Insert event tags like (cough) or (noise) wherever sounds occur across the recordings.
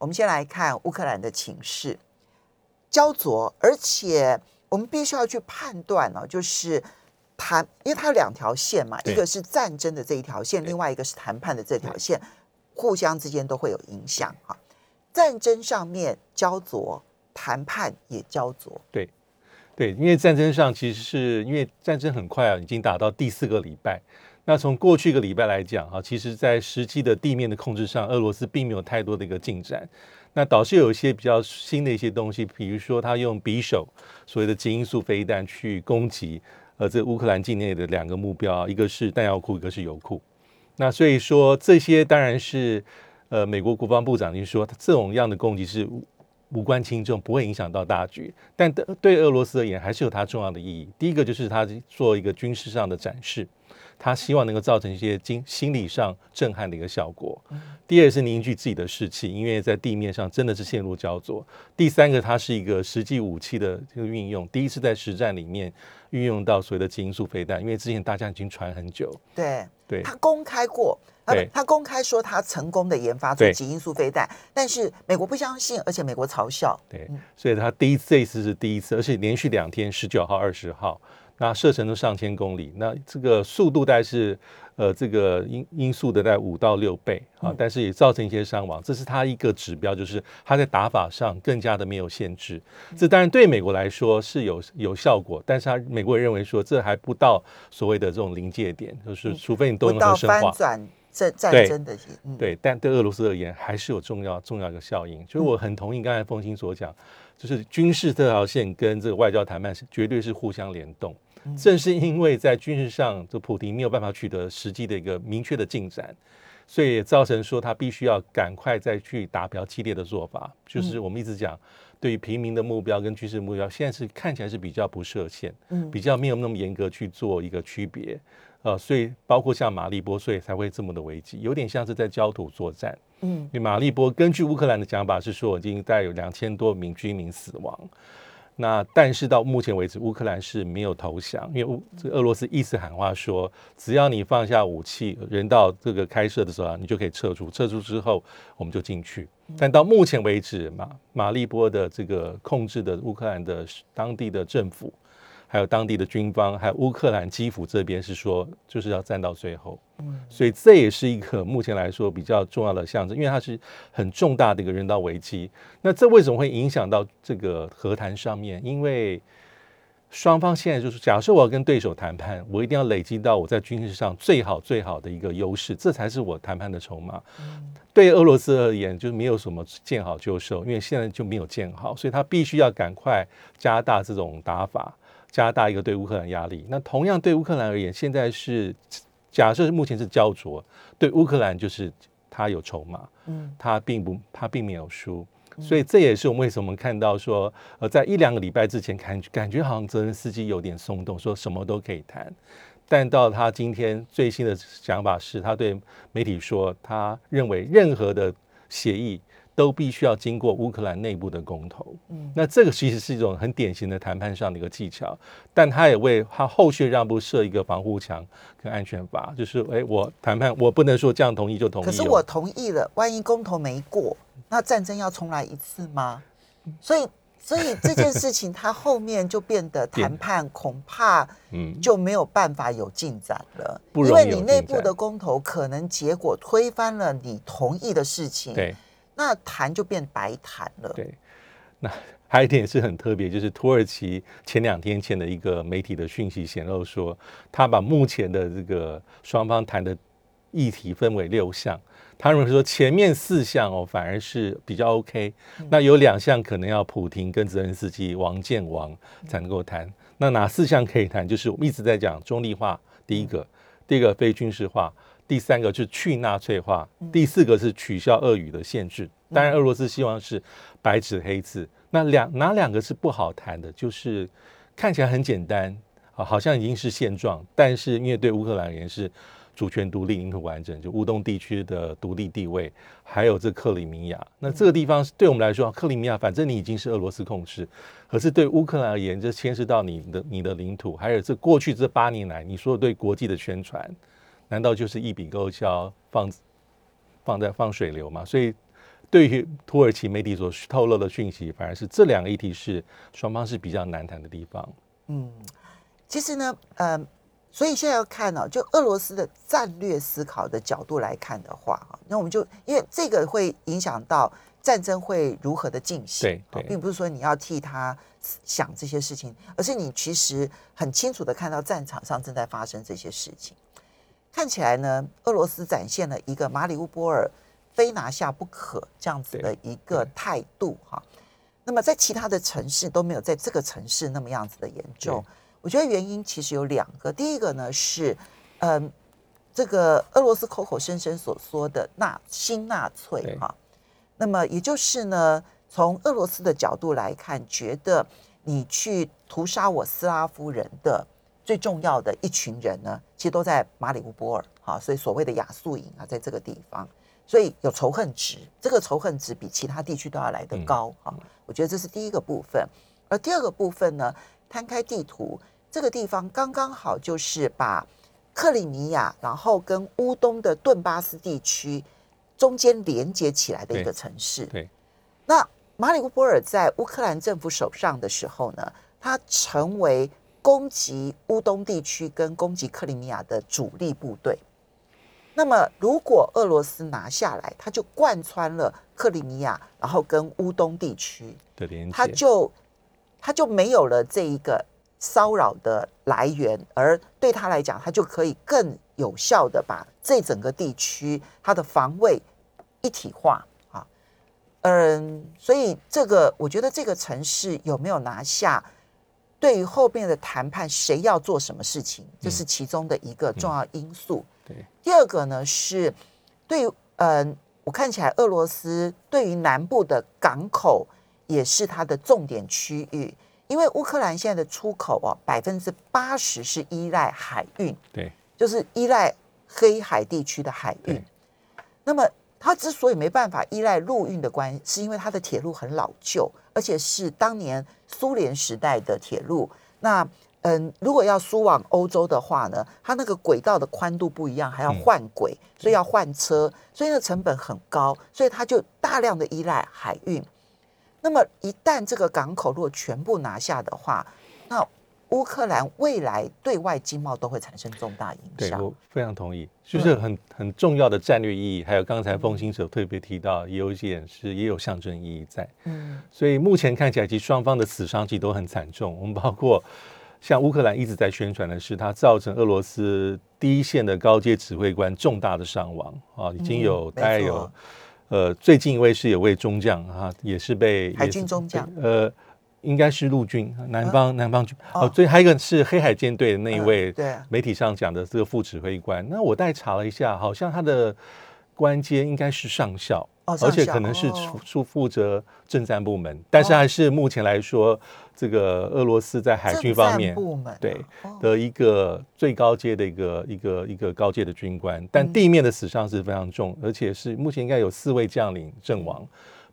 我们先来看乌克兰的情势，焦灼，而且我们必须要去判断哦，就是谈，因为它有两条线嘛，一个是战争的这一条线，另外一个是谈判的这条线，互相之间都会有影响哈。战争上面焦灼，谈判也焦灼，对，对，因为战争上其实是因为战争很快啊，已经打到第四个礼拜。那从过去一个礼拜来讲啊，其实在实际的地面的控制上，俄罗斯并没有太多的一个进展。那倒是有一些比较新的一些东西，比如说他用匕首所谓的极音速飞弹去攻击呃这乌克兰境内的两个目标，一个是弹药库，一个是油库。那所以说这些当然是呃美国国防部长已经说，这种样的攻击是无关轻重，不会影响到大局。但对对俄罗斯而言，还是有它重要的意义。第一个就是它做一个军事上的展示，他希望能够造成一些经心理上震撼的一个效果。第二是凝聚自己的士气，因为在地面上真的是陷入焦灼。第三个，它是一个实际武器的这个运用，第一次在实战里面运用到所谓的基因素飞弹，因为之前大家已经传很久。对，对他公开过，他他公开说他成功的研发出对极音速飞弹，但是美国不相信，而且美国嘲笑，对，所以他第一这一次是第一次，而且连续两天，十九号、二十号，那射程都上千公里，那这个速度大概是呃这个音音速的在五到六倍啊，但是也造成一些伤亡，这是它一个指标，就是它在打法上更加的没有限制。这当然对美国来说是有有效果，但是他美国人认为说这还不到所谓的这种临界点，就是除非你动不到用核生化。翻转战战对争的，嗯，对，但对俄罗斯而言还是有重要重要一个效应，所以我很同意刚才风清所讲，就是军事这条线跟这个外交谈判是绝对是互相联动。正是因为在军事上，这普廷没有办法取得实际的一个明确的进展，所以也造成说他必须要赶快再去打比较激烈的做法，就是我们一直讲。对于平民的目标跟军事目标，现在是看起来是比较不设限，嗯比较没有那么严格去做一个区别，呃，所以包括像马利波，所以才会这么的危机，有点像是在焦土作战。嗯因为马利波根据乌克兰的讲法是说，已经大概有两千多名居民死亡。那但是到目前为止，乌克兰是没有投降，因为乌这个俄罗斯一直喊话说，只要你放下武器，人到这个开设的时候啊，你就可以撤出，撤出之后我们就进去。但到目前为止，马马利波的这个控制的乌克兰的当地的政府，还有当地的军方，还有乌克兰基辅这边是说，就是要战到最后。所以这也是一个目前来说比较重要的象征，因为它是很重大的一个人道危机。那这为什么会影响到这个和谈上面？因为双方现在就是，假设我要跟对手谈判，我一定要累积到我在军事上最好最好的一个优势，这才是我谈判的筹码。对俄罗斯而言，就是没有什么见好就收，因为现在就没有见好，所以他必须要赶快加大这种打法，加大一个对乌克兰压力。那同样对乌克兰而言，现在是假设目前是焦灼，对乌克兰就是他有筹码，嗯他并不他并没有输。所以这也是我们为什么看到说，呃，在一两个礼拜之前感感觉好像泽连斯基有点松动，说什么都可以谈，但到他今天最新的想法是，他对媒体说，他认为任何的协议都必须要经过乌克兰内部的公投。嗯那这个其实是一种很典型的谈判上的一个技巧，但他也为他后续让步设一个防护墙跟安全阀，就是哎，我谈判我不能说这样同意就同意哦。可是我同意了，万一公投没过，那战争要重来一次吗？所以，所以这件事情它后面就变得谈判恐怕嗯就没有办法有进展了，不容易因为你内部的公投可能结果推翻了你同意的事情，对那谈就变白谈了。对，那还有一点是很特别，就是土耳其前两天前的一个媒体的讯息显露说，他把目前的这个双方谈的议题分为六项。他认为说前面四项哦反而是比较 OK，那有两项可能要普廷跟泽连斯基王建王才能够谈。那哪四项可以谈？就是我们一直在讲中立化，第一个，第一个非军事化，第三个是去纳粹化，第四个是取消俄语的限制。当然，俄罗斯希望是白纸黑字。那两哪两个是不好谈的？就是看起来很简单啊，好像已经是现状，但是因为对乌克兰而言是主权独立、领土完整，就乌东地区的独立地位，还有这克里米亚。那这个地方对我们来说，克里米亚反正你已经是俄罗斯控制，可是对乌克兰而言，这牵涉到你的你的领土，还有这过去这八年来你说对国际的宣传。难道就是一笔勾销，放放在放水流吗？所以，对于土耳其媒体所透露的讯息，反而是这两个议题是双方是比较难谈的地方。嗯，其实呢，呃，所以现在要看呢，就俄罗斯的战略思考的角度来看的话，哈，那我们就因为这个会影响到战争会如何的进行，对，并不是说你要替他想这些事情，而是你其实很清楚的看到战场上正在发生这些事情。看起来呢，俄罗斯展现了一个马里乌波尔非拿下不可这样子的一个态度哈。那么在其他的城市都没有在这个城市那么样子的严重。我觉得原因其实有两个，第一个呢是，嗯，这个俄罗斯口口声声所说的纳新纳粹哈。那么也就是呢，从俄罗斯的角度来看，觉得你去屠杀我斯拉夫人的。最重要的一群人呢，其实都在马里乌波尔，哈，所以所谓的亚速营啊，在这个地方，所以有仇恨值，这个仇恨值比其他地区都要来得高，哈，我觉得这是第一个部分。而第二个部分呢，摊开地图，这个地方刚刚好就是把克里米亚，然后跟乌东的顿巴斯地区中间连接起来的一个城市。对，那马里乌波尔在乌克兰政府手上的时候呢，它成为。攻击乌东地区跟攻击克里米亚的主力部队，那么如果俄罗斯拿下来，他就贯穿了克里米亚，然后跟乌东地区的连接，他就他就没有了这一个骚扰的来源，而对他来讲，他就可以更有效的把这整个地区他的防卫一体化啊，嗯，所以这个我觉得这个城市有没有拿下？对于后面的谈判，谁要做什么事情，这是其中的一个重要因素。对，第二个呢是，对于嗯，我看起来俄罗斯对于南部的港口也是它的重点区域，因为乌克兰现在的出口哦，百分之八十是依赖海运，对，就是依赖黑海地区的海运。那么它之所以没办法依赖陆运的关系，是因为它的铁路很老旧。而且是当年苏联时代的铁路，那嗯，如果要输往欧洲的话呢，它那个轨道的宽度不一样，还要换轨，所以要换车，所以那成本很高，所以它就大量的依赖海运。那么一旦这个港口如果全部拿下的话，那乌克兰未来对外经贸都会产生重大影响。对我非常同意，就是很很重要的战略意义。还有刚才风行者特别提到，也有一点是也有象征意义在。嗯，所以目前看起来，其实双方的死伤其实都很惨重。我们包括像乌克兰一直在宣传的是，它造成俄罗斯第一线的高阶指挥官重大的伤亡啊，已经有大概有呃，最近一位是有位中将啊，也是被海军中将呃。应该是陆军，南方南方军。哦，所以还有一个是黑海舰队的那一位，对。媒体上讲的这个副指挥官。那我代查了一下，好像他的官阶应该是上校，而且可能是负负责政战部门，但是还是目前来说，这个俄罗斯在海军方面对的一个最高阶的一个一个一个高阶的军官，但地面的死伤是非常重，而且是目前应该有四位将领阵亡，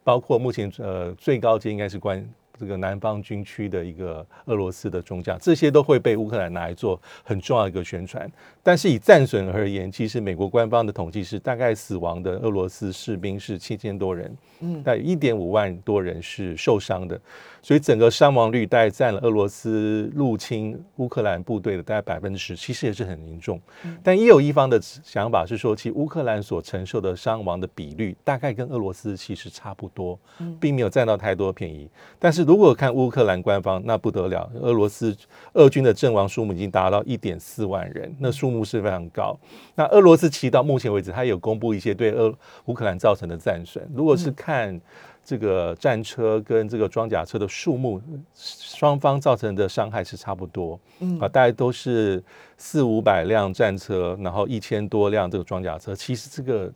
包括目前呃最高阶应该是官。这个南方军区的一个俄罗斯的中将，这些都会被乌克兰拿来做很重要一个宣传。但是以战损而言，其实美国官方的统计是大概死亡的俄罗斯士兵是七千多人，嗯，但一点五万多人是受伤的。所以整个伤亡率大概占了俄罗斯入侵乌克兰部队的大概百分之十，其实也是很严重。但也有一方的想法是说，其实乌克兰所承受的伤亡的比率大概跟俄罗斯其实差不多，并没有占到太多便宜。但是如果看乌克兰官方，那不得了，俄罗斯俄军的阵亡数目已经达到一点四万人，那数目是非常高。那俄罗斯其实到目前为止，他有公布一些对俄乌克兰造成的战损。如果是看这个战车跟这个装甲车的数目，双方造成的伤害是差不多，嗯啊，大概都是四五百辆战车，然后一千多辆这个装甲车，其实这个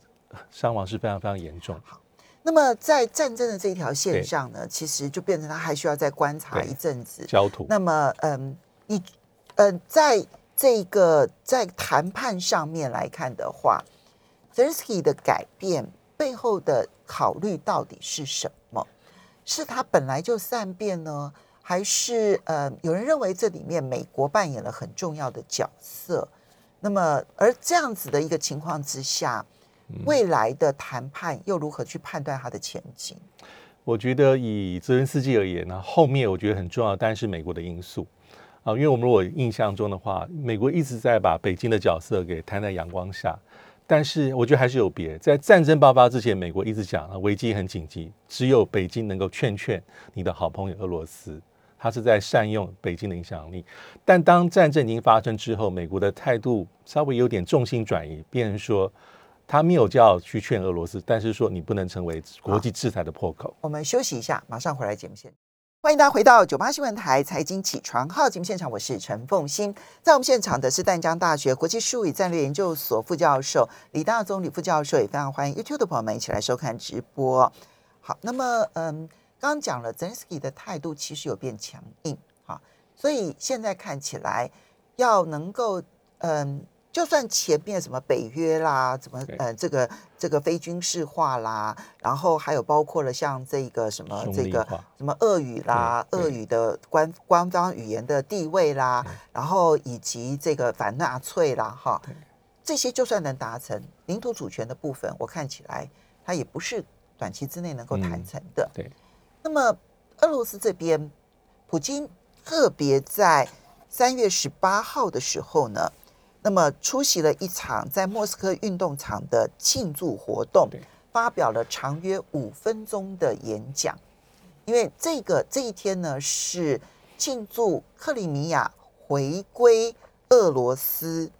伤亡是非常非常严重。那么在战争的这条线上呢，其实就变成他还需要再观察一阵子焦土。那么，嗯，你，呃，在这个在谈判上面来看的话 z e r s k y 的改变背后的考虑到底是什么？是他本来就善变呢，还是呃，有人认为这里面美国扮演了很重要的角色？那么，而这样子的一个情况之下。未来的谈判又如何去判断它的前景？我觉得以泽连斯基而言呢，后面我觉得很重要，当然是美国的因素啊。因为我们如果印象中的话，美国一直在把北京的角色给摊在阳光下，但是我觉得还是有别。在战争爆发之前，美国一直讲啊危机很紧急，只有北京能够劝劝你的好朋友俄罗斯，他是在善用北京的影响力。但当战争已经发生之后，美国的态度稍微有点重心转移，变成说。他没有叫去劝俄罗斯，但是说你不能成为国际制裁的破口。我们休息一下，马上回来节目现欢迎大家回到九八新闻台财经起床号节目现场，我是陈凤欣。在我们现场的是淡江大学国际术语战略研究所副教授李大宗李副教授，也非常欢迎 YouTube 的朋友们一起来收看直播。好，那么嗯，刚刚讲了 Zelensky 的态度其实有变强硬啊，所以现在看起来要能够嗯。就算前面什么北约啦，怎么呃这个这个非军事化啦，然后还有包括了像这个什么这个什么俄语啦，俄语的官官方语言的地位啦，然后以及这个反纳粹啦，哈，这些就算能达成领土主权的部分，我看起来它也不是短期之内能够谈成的。对，那么俄罗斯这边，普京特别在三月十八号的时候呢。那么出席了一场在莫斯科运动场的庆祝活动，发表了长约五分钟的演讲。因为这个这一天呢是庆祝克里米亚回归俄罗斯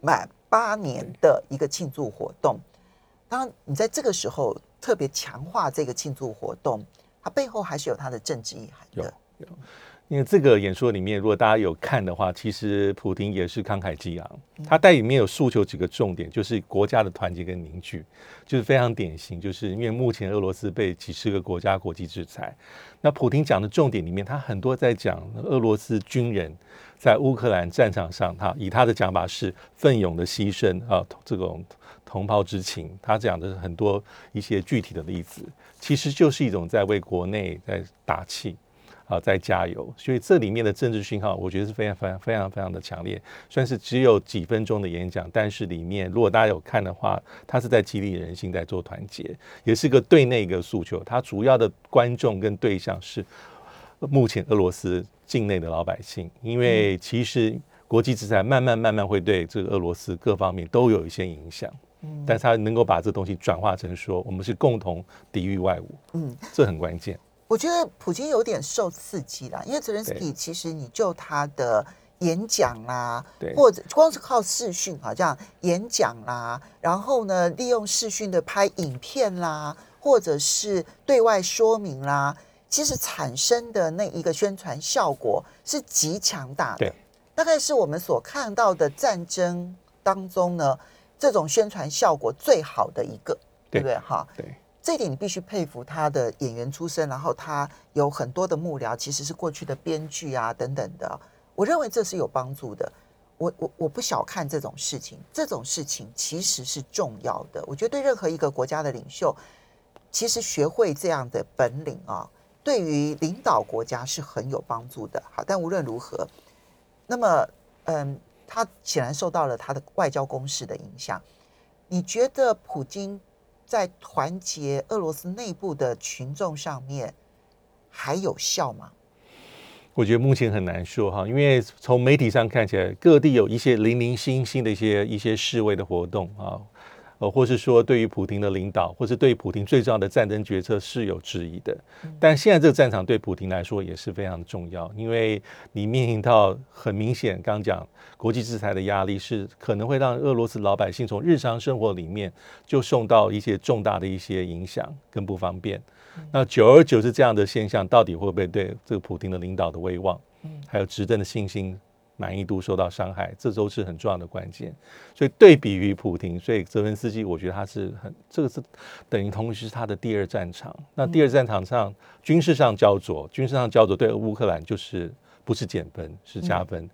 满八年的一个庆祝活动。当然，你在这个时候特别强化这个庆祝活动，它背后还是有它的政治意涵的。因为这个演说里面，如果大家有看的话，其实普京也是慷慨激昂。他在里面有诉求几个重点，就是国家的团结跟凝聚，就是非常典型。就是因为目前俄罗斯被几十个国家国际制裁，那普京讲的重点里面，他很多在讲俄罗斯军人在乌克兰战场上，他以他的讲法是奋勇的牺牲啊，这种同胞之情。他讲的很多一些具体的例子，其实就是一种在为国内在打气。啊，在加油，所以这里面的政治讯号，我觉得是非常非常非常非常的强烈。算是只有几分钟的演讲，但是里面如果大家有看的话，他是在激励人心，在做团结，也是个对内一个诉求。他主要的观众跟对象是目前俄罗斯境内的老百姓，因为其实国际制裁慢慢慢慢会对这个俄罗斯各方面都有一些影响。嗯，但是他能够把这东西转化成说，我们是共同抵御外物。嗯，这很关键。我觉得普京有点受刺激了，因为泽连斯基其实你就他的演讲啦，或者光是靠视讯啊，这样演讲啦，然后呢，利用视讯的拍影片啦，或者是对外说明啦，其实产生的那一个宣传效果是极强大的，大概是我们所看到的战争当中呢，这种宣传效果最好的一个，对不对？哈，对。这一点你必须佩服他的演员出身，然后他有很多的幕僚，其实是过去的编剧啊等等的。我认为这是有帮助的。我我我不小看这种事情，这种事情其实是重要的。我觉得对任何一个国家的领袖，其实学会这样的本领啊，对于领导国家是很有帮助的。好，但无论如何，那么嗯，他显然受到了他的外交攻势的影响。你觉得普京？在团结俄罗斯内部的群众上面还有效吗？我觉得目前很难说哈，因为从媒体上看起来，各地有一些零零星星的一些一些示威的活动啊，呃，或是说对于普廷的领导，或是对普廷最重要的战争决策是有质疑的。但现在这个战场对普廷来说也是非常重要，因为你面临到很明显，刚刚讲国际制裁的压力是可能会让俄罗斯老百姓从日常生活里面就受到一些重大的一些影响跟不方便。那久而久之，这样的现象到底会不会对这个普廷的领导的威望，还有执政的信心？满意度受到伤害，这都是很重要的关键。所以对比于普廷，所以泽文斯基，我觉得他是很这个是等于同时是他的第二战场。那第二战场上军事上焦灼，军事上焦灼对乌克兰就是不是减分是加分。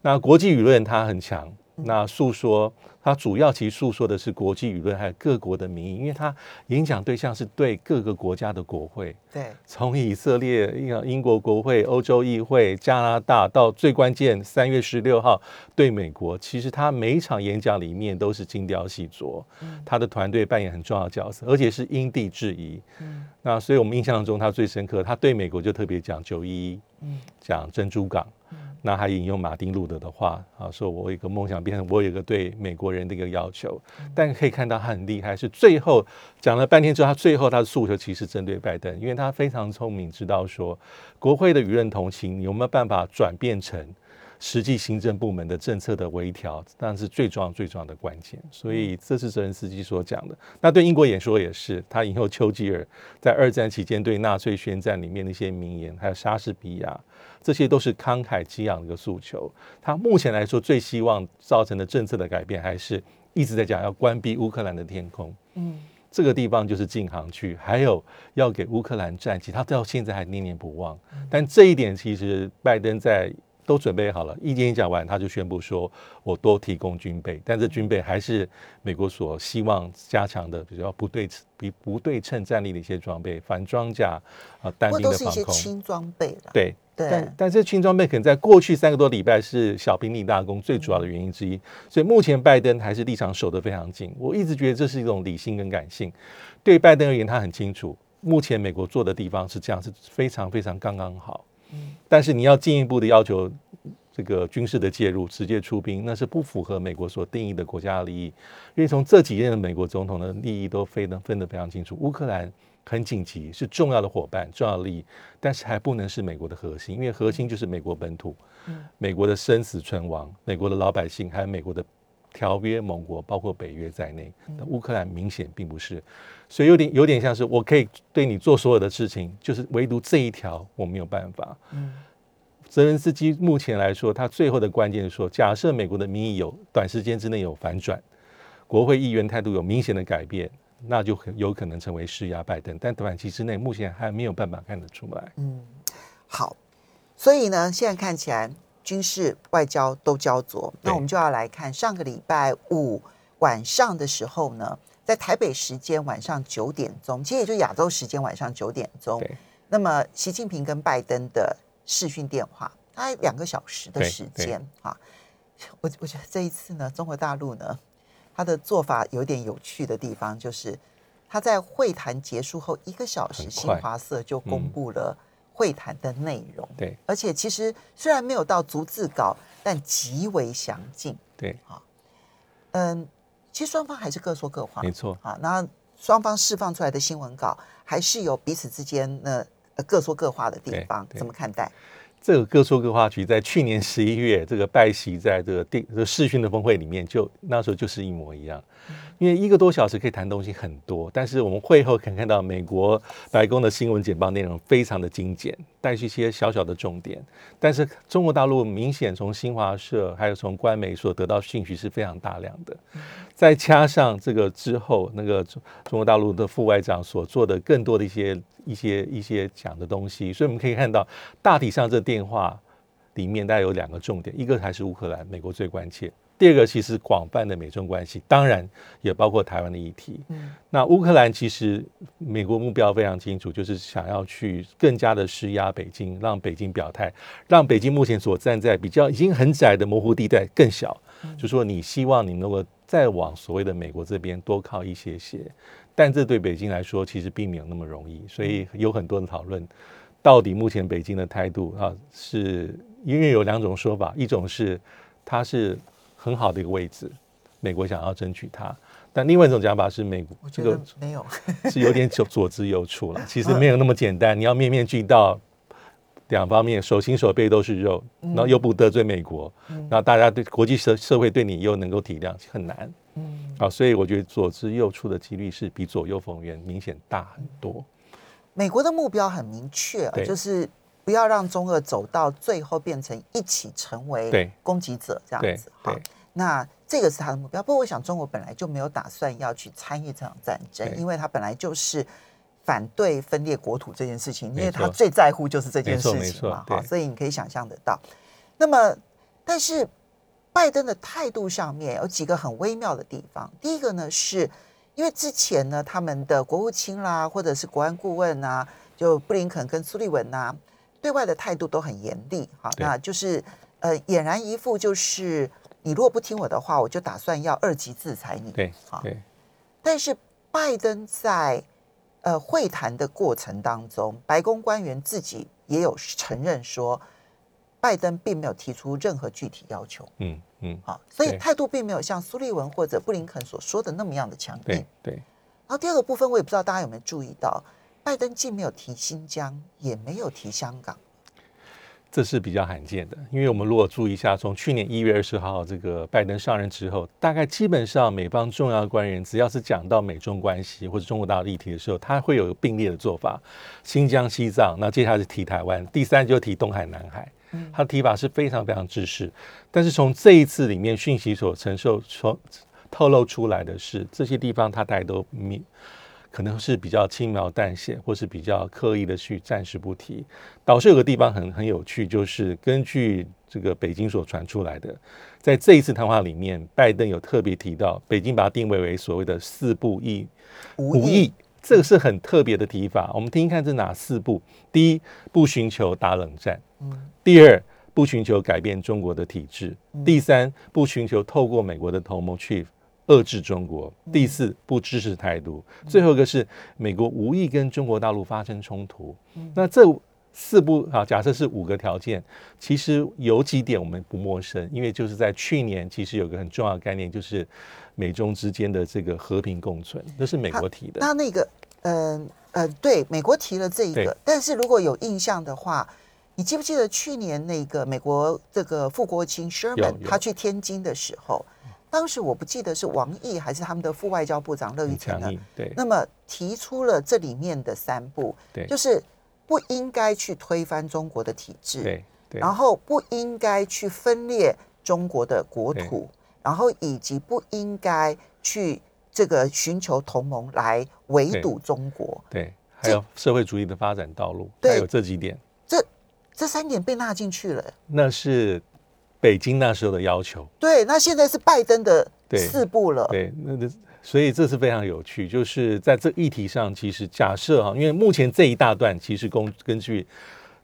那国际舆论他很强。那诉说，它主要其实诉说的是国际舆论，还有各国的民意，因为它影响对象是对各个国家的国会，对，从以色列、英英国国会、欧洲议会、加拿大，到最关键三月十六号对美国，其实他每一场演讲里面都是精雕细琢，他的团队扮演很重要的角色，而且是因地制宜。嗯，那所以我们印象中他最深刻，他对美国就特别讲九一一，嗯，讲珍珠港。那还引用马丁路德的话啊，说我有一个梦想，变成我有一个对美国人的一个要求。但可以看到他很厉害，是最后讲了半天之后，他最后他的诉求其实针对拜登，因为他非常聪明，知道说国会的舆论同情有没有办法转变成。实际行政部门的政策的微调，当然是最重要、最重要的关键。所以这是泽连斯基所讲的。那对英国演说也是，他引用丘吉尔在二战期间对纳粹宣战里面的一些名言，还有莎士比亚，这些都是慷慨激昂的一个诉求。他目前来说最希望造成的政策的改变，还是一直在讲要关闭乌克兰的天空。嗯，这个地方就是禁航区，还有要给乌克兰战机，他到现在还念念不忘。但这一点其实拜登在。都准备好了，一演讲完，他就宣布说：“我多提供军备，但这军备还是美国所希望加强的，比较不对比不对称战力的一些装备，反装甲啊，单兵的防空轻装备了。对对，但但这轻装备可能在过去三个多礼拜是小兵立大功最主要的原因之一。所以目前拜登还是立场守得非常紧。我一直觉得这是一种理性跟感性。对拜登而言，他很清楚，目前美国做的地方是这样，是非常非常刚刚好。但是你要进一步的要求这个军事的介入，直接出兵，那是不符合美国所定义的国家利益。因为从这几任的美国总统的利益都非常分得非常清楚，乌克兰很紧急，是重要的伙伴、重要利益，但是还不能是美国的核心，因为核心就是美国本土，美国的生死存亡，美国的老百姓，还有美国的条约盟国，包括北约在内。乌克兰明显并不是。所以有点有点像是我可以对你做所有的事情，就是唯独这一条我没有办法。嗯，泽连斯基目前来说，他最后的关键是说，假设美国的民意有短时间之内有反转，国会议员态度有明显的改变，那就很有可能成为施压拜登。但短期之内目前还没有办法看得出来。嗯，好，所以呢，现在看起来军事外交都焦灼。那我们就要来看上个礼拜五晚上的时候呢。在台北时间晚上九点钟，其实也就亚洲时间晚上九点钟。那么习近平跟拜登的视讯电话，大概两个小时的时间啊。我我觉得这一次呢，中国大陆呢，他的做法有点有趣的地方，就是他在会谈结束后一个小时，新华社就公布了会谈的内容。对，而且其实虽然没有到逐字稿，但极为详尽。对，啊，嗯。其实双方还是各说各话，没错啊。那双方释放出来的新闻稿，还是有彼此之间呢各说各话的地方，怎么看待？这个各说各话局在去年十一月这个拜习在这个电这个视讯的峰会里面，就那时候就是一模一样。因为一个多小时可以谈东西很多，但是我们会后可以看到美国白宫的新闻简报内容非常的精简，带去一些小小的重点。但是中国大陆明显从新华社还有从官媒所得到讯息是非常大量的，再加上这个之后那个中中国大陆的副外长所做的更多的一些一些一些讲的东西，所以我们可以看到大体上这电话里面大概有两个重点，一个还是乌克兰，美国最关切。第二个其实广泛的美中关系，当然也包括台湾的议题。嗯，那乌克兰其实美国目标非常清楚，就是想要去更加的施压北京，让北京表态，让北京目前所站在比较已经很窄的模糊地带更小。就说你希望你能够再往所谓的美国这边多靠一些些，但这对北京来说其实并没有那么容易，所以有很多的讨论，到底目前北京的态度啊，是因为有两种说法，一种是它是。很好的一个位置，美国想要争取它。但另外一种讲法是美这个没有，(laughs) 是有点左左支右绌了，(laughs) 其实没有那么简单。你要面面俱到，两方面手心手背都是肉，然后又不得罪美国，然后大家对国际社社会对你又能够体谅，很难。嗯，啊，所以我觉得左支右绌的几率是比左右逢源明显大很多。美国的目标很明确啊，就是不要让中俄走到最后变成一起成为攻击者这样子。好对，那这个是他的目标。不过我想中国本来就没有打算要去参与这场战争，因为他本来就是。反对分裂国土这件事情，因为他最在乎就是这件事情嘛，错对好，所以你可以想象得到。那么，但是拜登的态度上面有几个很微妙的地方。第一个呢，是因为之前呢，他们的国务卿啦，或者是国安顾问啊，就布林肯跟苏利文呐、对外的态度都很严厉，哈，那就是呃，俨然一副就是你如果不听我的话，我就打算要二级制裁你。对好对但是拜登在呃会谈的过程当中，白宫官员自己也有承认说，拜登并没有提出任何具体要求嗯嗯，啊，所以对态度并没有像苏利文或者布林肯所说的那么样的强硬对。对然后第二个部分，我也不知道大家有没有注意到，拜登既没有提新疆，也没有提香港。这是比较罕见的，因为我们如果注意一下，从去年一月二十号这个拜登上任之后，大概基本上美方重要官员只要是讲到美中关系或者中国大陆议题的时候，他会有并列的做法，新疆、西藏，那接下来是提台湾，第三就提东海、南海，他的提法是非常非常制式。但是从这一次里面讯息所承受所透露出来的是，这些地方他大概都明。可能是比较轻描淡写，或是比较刻意的去暂时不提。导致有个地方很很有趣，就是根据这个北京所传出来的，在这一次谈话里面，拜登有特别提到，北京把它定位为所谓的四不一。无五亿，这个是很特别的提法。我们听听看这哪四步？第一，不寻求打冷战；第二，不寻求改变中国的体制；第三，不寻求透过美国的同盟去遏制中国；第四，不支持台独；最后一个是美国无意跟中国大陆发生冲突。那这四步啊，假设是五个条件，其实有几点我们不陌生，因为就是在去年，其实有个很重要的概念，就是美中之间的这个和平共存，这是美国提的。那那个，嗯呃对，美国提了这一个，但是如果有印象的话，你记不记得去年那个美国这个副国务卿 Sherman 他去天津的时候，当时我不记得是王毅还是他们的副外交部长乐玉成呢很强硬，，对。那么提出了这里面的三步，对。就是不应该去推翻中国的体制，对对，然后不应该去分裂中国的国土，然后以及不应该去这个寻求同盟来围堵中国。对，还有社会主义的发展道路，对还有这几点，这这三点被纳进去了。那是北京那时候的要求。对，那现在是拜登的对四步了。对，那那所以这是非常有趣，就是在这议题上，其实假设哈，因为目前这一大段其实根根据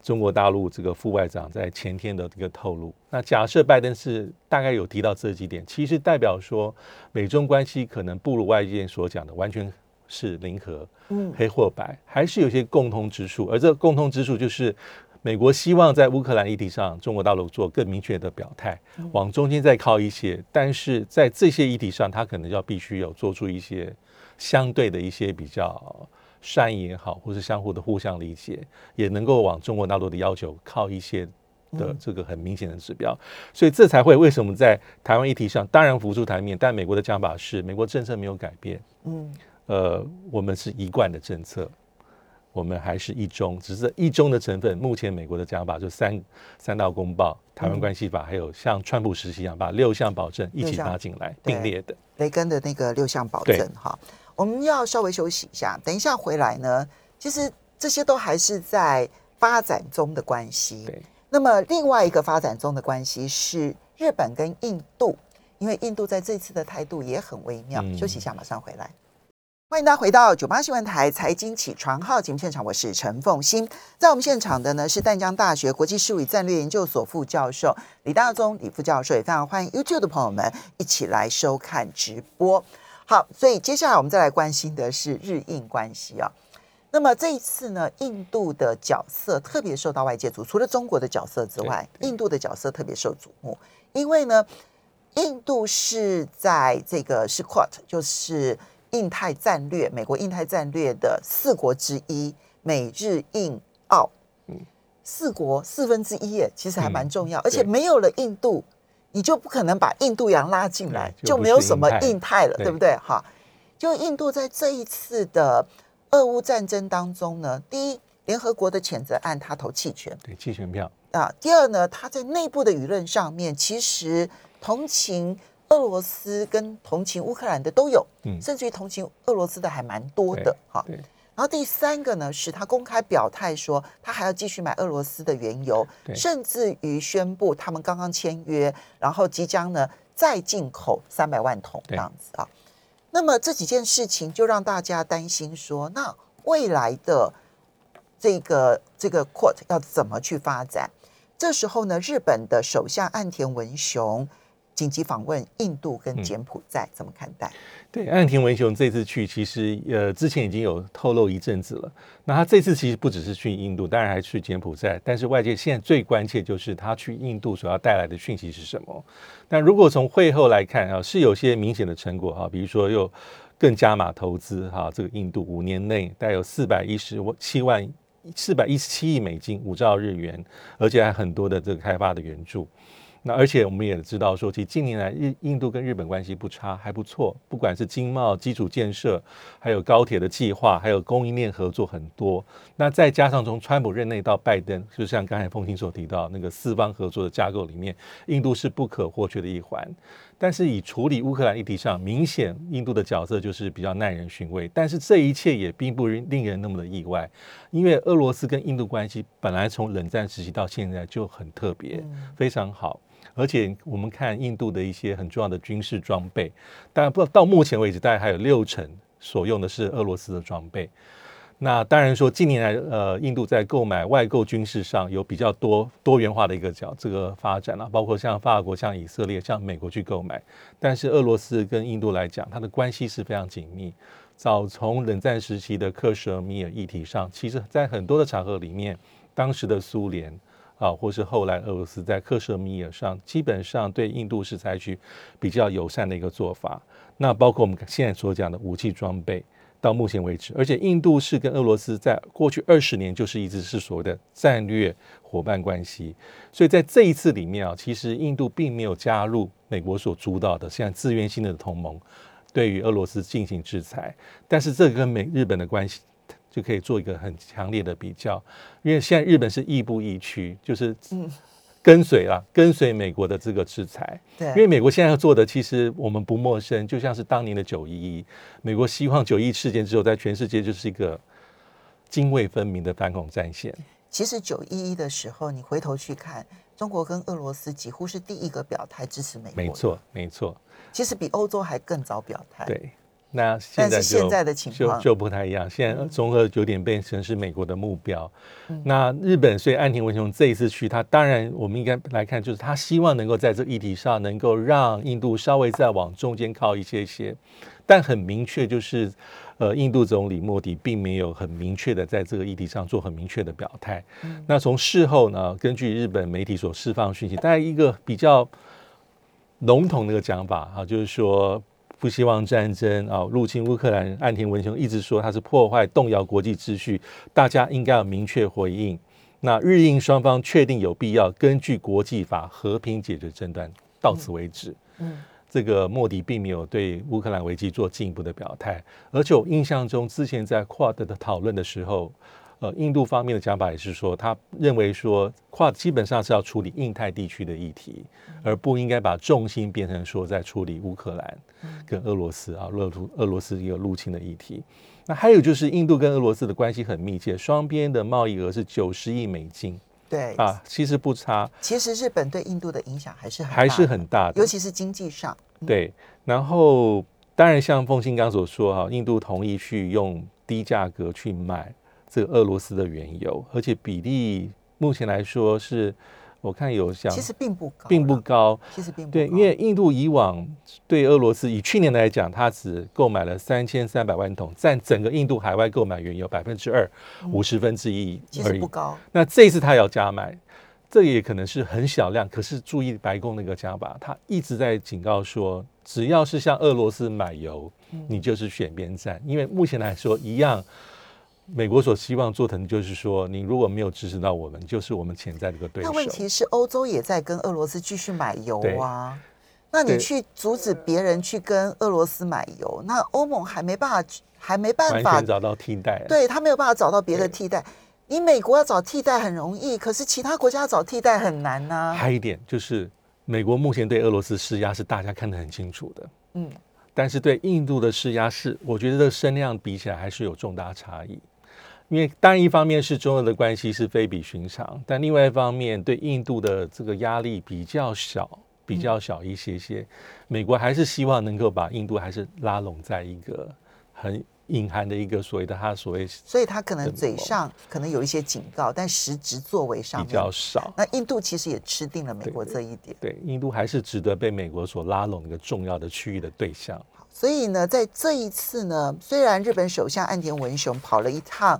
中国大陆这个副外长在前天的这个透露，那假设拜登是大概有提到这几点，其实代表说美中关系可能不如外界所讲的完全是零和，嗯黑或白，还是有些共通之处，而这个共通之处就是。美国希望在乌克兰议题上，中国大陆做更明确的表态，往中间再靠一些，但是在这些议题上，他可能要必须有做出一些相对的一些比较善意也好，或是相互的互相理解，也能够往中国大陆的要求靠一些的这个很明显的指标，所以这才会为什么在台湾议题上当然浮出台面，但美国的讲法是美国政策没有改变，嗯，呃，我们是一贯的政策，我们还是一中，只是一中的成分。目前美国的讲法就三三道公报、台湾关系法，还有像川普时期一样，把六项保证一起六项拿进来并列的。雷根的那个六项保对证哈，我们要稍微休息一下，等一下回来呢，其实这些都还是在发展中的关系。对，那么另外一个发展中的关系是日本跟印度，因为印度在这次的态度也很微妙。嗯休息一下，马上回来。欢迎大家回到九八新闻台财经起床号节目现场，我是陈凤欣。在我们现场的呢是淡江大学国际事务与战略研究所副教授李大忠李副教授，也非常欢迎 YouTube 的朋友们一起来收看直播。好，所以接下来我们再来关心的是日印关系啊。那么这一次呢，印度的角色特别受到外界瞩，除了中国的角色之外，印度的角色特别受瞩目，因为呢，印度是在这个是 q u a t 就是印太战略，美国印太战略的四国之一，美日印澳，嗯四国四分之一耶，其实还蛮重要，而且没有了印度，你就不可能把印度洋拉进来，就没有什么印太。了，对不对？哈，就印度在这一次的俄乌战争当中呢，第一，联合国的谴责案他投弃权，对弃权票。啊，第二呢，他在内部的舆论上面其实。同情俄罗斯跟同情乌克兰的都有，嗯，甚至于同情俄罗斯的还蛮多的，哈。然后第三个呢，是他公开表态说，他还要继续买俄罗斯的原油，甚至于宣布他们刚刚签约，然后即将呢再进口三百万桶这样子啊。那么这几件事情就让大家担心说，那未来的这个这个 court 要怎么去发展？这时候呢，日本的首相岸田文雄。紧急访问印度跟柬埔寨，怎么看待？对，岸田文雄这次去，其实呃之前已经有透露一阵子了。那他这次其实不只是去印度，当然还去柬埔寨。但是外界现在最关切就是他去印度所要带来的讯息是什么？但如果从会后来看啊，是有些明显的成果哈，比如说又更加码投资哈，这个印度五年内带有四百一十七万四百一十七亿美金五兆日元，而且还很多的这个开发的援助。那而且我们也知道说，其实近年来印印度跟日本关系不差，还不错。不管是经贸、基础建设，还有高铁的计划，还有供应链合作很多。那再加上从川普任内到拜登，就像刚才凤青所提到那个四方合作的架构里面，印度是不可或缺的一环。但是以处理乌克兰议题上，明显印度的角色就是比较耐人寻味。但是这一切也并不令人那么的意外，因为俄罗斯跟印度关系本来从冷战时期到现在就很特别，非常好。而且我们看印度的一些很重要的军事装备，当然不到目前为止，大概还有六成所用的是俄罗斯的装备。那当然说近年来，呃，印度在购买外购军事上有比较多多元化的一个角这个发展了，包括像法国、像以色列、像美国去购买。但是俄罗斯跟印度来讲，它的关系是非常紧密。早从冷战时期的克什米尔议题上，其实在很多的场合里面，当时的苏联。啊，或是后来俄罗斯在克什米尔上，基本上对印度是采取比较友善的一个做法。那包括我们现在所讲的武器装备，到目前为止，而且印度是跟俄罗斯在过去二十年就是一直是所谓的战略伙伴关系。所以在这一次里面啊，其实印度并没有加入美国所主导的现在自愿性的同盟，对于俄罗斯进行制裁。但是这跟美日本的关系。就可以做一个很强烈的比较，因为现在日本是亦步亦趋，就是嗯跟随了跟随美国的这个制裁。对，因为美国现在要做的，其实我们不陌生，就像是当年的九一一，美国希望九一事件之后，在全世界就是一个泾渭分明的反恐战线。其实九一一的时候，你回头去看，中国跟俄罗斯几乎是第一个表态支持美国。没错，没错。其实比欧洲还更早表态。对。那现在就就就不太一样，现在综合有点变成是美国的目标。那日本所以岸田文雄这一次去，他当然我们应该来看，就是他希望能够在这议题上能够让印度稍微再往中间靠一些些，但很明确就是，呃，印度总理莫迪并没有很明确的在这个议题上做很明确的表态。那从事后呢，根据日本媒体所释放讯息，大概一个比较笼统的一个讲法啊，就是说。不希望战争啊，入侵乌克兰。岸田文雄一直说他是破坏、动摇国际秩序，大家应该要明确回应。那日印双方确定有必要根据国际法和平解决争端，到此为止。嗯，这个莫迪并没有对乌克兰危机做进一步的表态，而且我印象中之前在 Quad 的讨论的时候。呃，印度方面的讲法也是说，他认为说跨基本上是要处理印太地区的议题，而不应该把重心变成说在处理乌克兰跟俄罗斯啊，俄罗俄罗斯一个入侵的议题。那还有就是印度跟俄罗斯的关系很密切，双边的贸易额是九十亿美金。对啊，其实不差。其实日本对印度的影响还是很还是很大的，尤其是经济上。对，然后当然像凤新刚所说哈，印度同意去用低价格去买。这个俄罗斯的原油，而且比例目前来说是，我看有像其实并不高，并不高，其实并不对，因为印度以往对俄罗斯以去年来讲，它只购买了三千三百万桶，占整个印度海外购买原油百分之二，五十分之一其实不高。那这次它要加买，这也可能是很小量，可是注意白宫那个加法，他一直在警告说，只要是向俄罗斯买油，你就是选边站，因为目前来说一样。美国所希望做成就是说，你如果没有支持到我们，就是我们潜在的一个对手。那问题是，欧洲也在跟俄罗斯继续买油啊。那你去阻止别人去跟俄罗斯买油，那欧盟还没办法，还没办法找到替代。对他没有办法找到别的替代。你美国要找替代很容易，可是其他国家找替代很难呢。还有一点就是，美国目前对俄罗斯施压是大家看得很清楚的，嗯，但是对印度的施压是，我觉得这声量比起来还是有重大差异。因为当然一方面是中俄的关系是非比寻常，但另外一方面对印度的这个压力比较小。比较小一些些，美国还是希望能够把印度还是拉拢在一个很隐含的一个所谓的他所谓，所以他可能嘴上可能有一些警告，但实质作为上比较少。那印度其实也吃定了美国这一点，对印度还是值得被美国所拉拢一个重要的区域的对象。所以呢，在这一次呢，虽然日本首相岸田文雄跑了一趟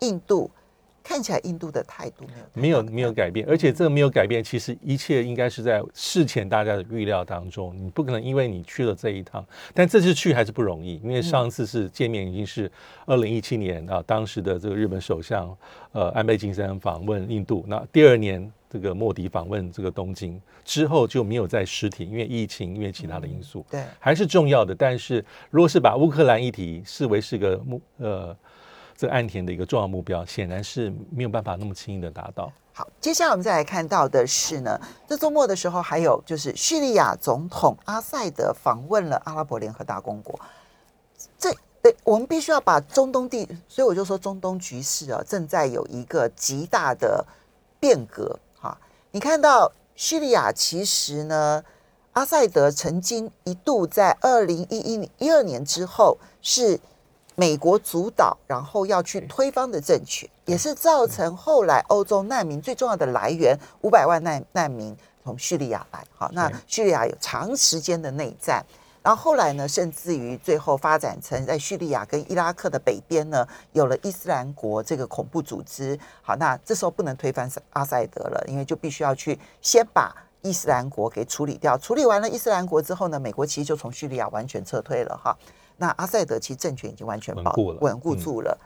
印度。看起来印度的态度没有没有没有改变，而且这个没有改变，其实一切应该是在事前大家的预料当中。你不可能因为你去了这一趟，但这次去还是不容易，因为上次是见面已经是二零一七年啊，当时的这个日本首相呃安倍晋三访问印度，那第二年这个莫迪访问这个东京之后就没有在实体，因为疫情，因为其他的因素，对，还是重要的。但是如果是把乌克兰议题视为是个目呃。这岸田的一个重要目标，显然是没有办法那么轻易的达到。好，接下来我们再来看到的是呢，这周末的时候，还有就是叙利亚总统阿塞德访问了阿拉伯联合大公国。这，对，我们必须要把中东地，所以我就说中东局势啊，正在有一个极大的变革。哈，你看到叙利亚其实呢，阿塞德曾经一度在二零一一一二年之后是。美国主导，然后要去推翻的政权，也是造成后来欧洲难民最重要的来源，五百万难难民从叙利亚来。好，那叙利亚有长时间的内战，然后后来呢，甚至于最后发展成在叙利亚跟伊拉克的北边呢，有了伊斯兰国这个恐怖组织。好，那这时候不能推翻阿塞德了，因为就必须要去先把伊斯兰国给处理掉。处理完了伊斯兰国之后呢，美国其实就从叙利亚完全撤退了。哈。那阿塞德其实政权已经完全保稳固住了。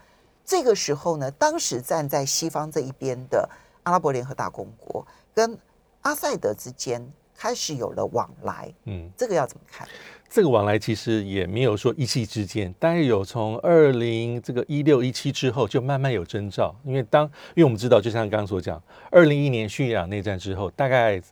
这个时候呢，当时站在西方这一边的阿拉伯联合大公国跟阿塞德之间开始有了往来。嗯，这个要怎么看？这个往来其实也没有说一夕之间，但是有从二零这个一六一七之后就慢慢有征兆。因为当因为我们知道，就像刚刚所讲，二零一年叙利亚内战之后，大概。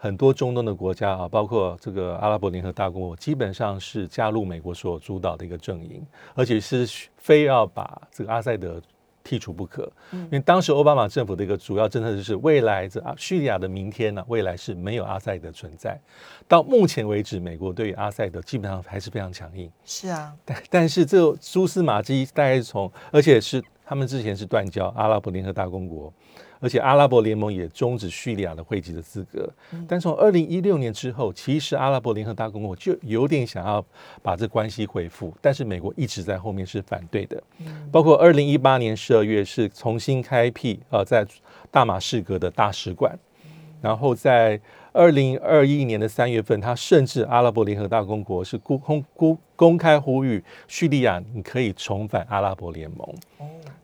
很多中东的国家啊，包括这个阿拉伯联合大公国，基本上是加入美国所主导的一个阵营，而且是非要把这个阿塞德剔除不可。因为当时奥巴马政府的一个主要政策就是，未来这叙利亚的明天呢，未来是没有阿塞德存在。到目前为止，美国对于阿塞德基本上还是非常强硬。是啊，但但是这蛛丝马迹大概从，而且是他们之前是断交，阿拉伯联合大公国。而且阿拉伯联盟也终止叙利亚的会籍的资格，但从二零一六年之后，其实阿拉伯联合大公国就有点想要把这关系恢复，但是美国一直在后面是反对的。包括二零一八年十二月是重新开辟呃在大马士革的大使馆，然后在二零二一年的三月份，他甚至阿拉伯联合大公国是公公公公开呼吁叙利亚你可以重返阿拉伯联盟。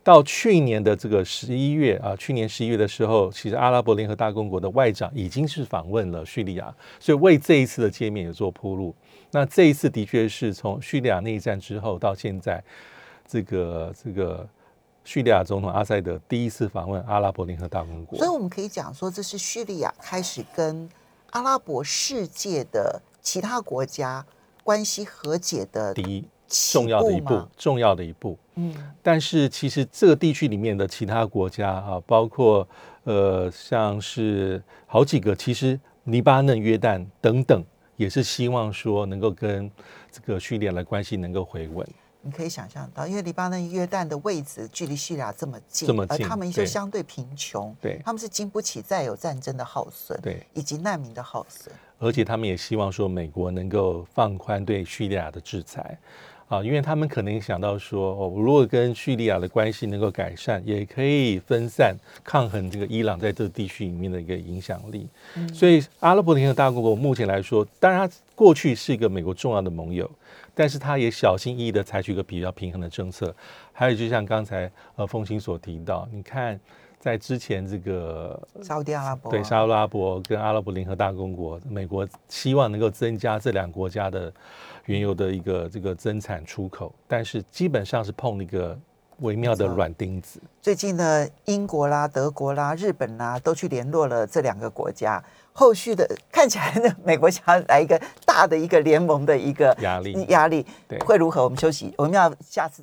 到去年的这个十一月啊，去年十一月的时候，其实阿拉伯联合大公国的外长已经是访问了叙利亚，所以为这一次的见面有做铺路。那这一次的确是从叙利亚内战之后到现在，这个这个叙利亚总统阿塞德第一次访问阿拉伯联合大公国，所以我们可以讲说，这是叙利亚开始跟阿拉伯世界的其他国家关系和解的第一。重要的一步，重要的一步。嗯，但是其实这个地区里面的其他国家啊，包括呃，像是好几个，其实黎巴嫩、约旦等等，也是希望说能够跟这个叙利亚的关系能够回稳。你可以想象到，因为黎巴嫩、约旦的位置距离叙利亚这么近，这么近，而他们又相对贫穷，对，他们是经不起再有战争的耗损，对，以及难民的耗损。而且他们也希望说，美国能够放宽对叙利亚的制裁。啊，因为他们可能想到说，哦，如果跟叙利亚的关系能够改善，也可以分散抗衡这个伊朗在这个地区里面的一个影响力。所以阿拉伯联合大公国目前来说，当然它过去是一个美国重要的盟友，但是他也小心翼翼的采取一个比较平衡的政策。还有就像刚才呃凤欣所提到，你看在之前这个沙特阿拉伯对沙特阿拉伯跟阿拉伯联合大公国，美国希望能够增加这两个国家的原油的一个这个增产出口，但是基本上是碰了一个微妙的软钉子。最近呢，英国啦、德国啦、日本啦，都去联络了这两个国家。后续的 (laughs) 看起来呢，美国想要来一个大的一个联盟的一个压力压力，对会如何？我们休息，我们要下次再。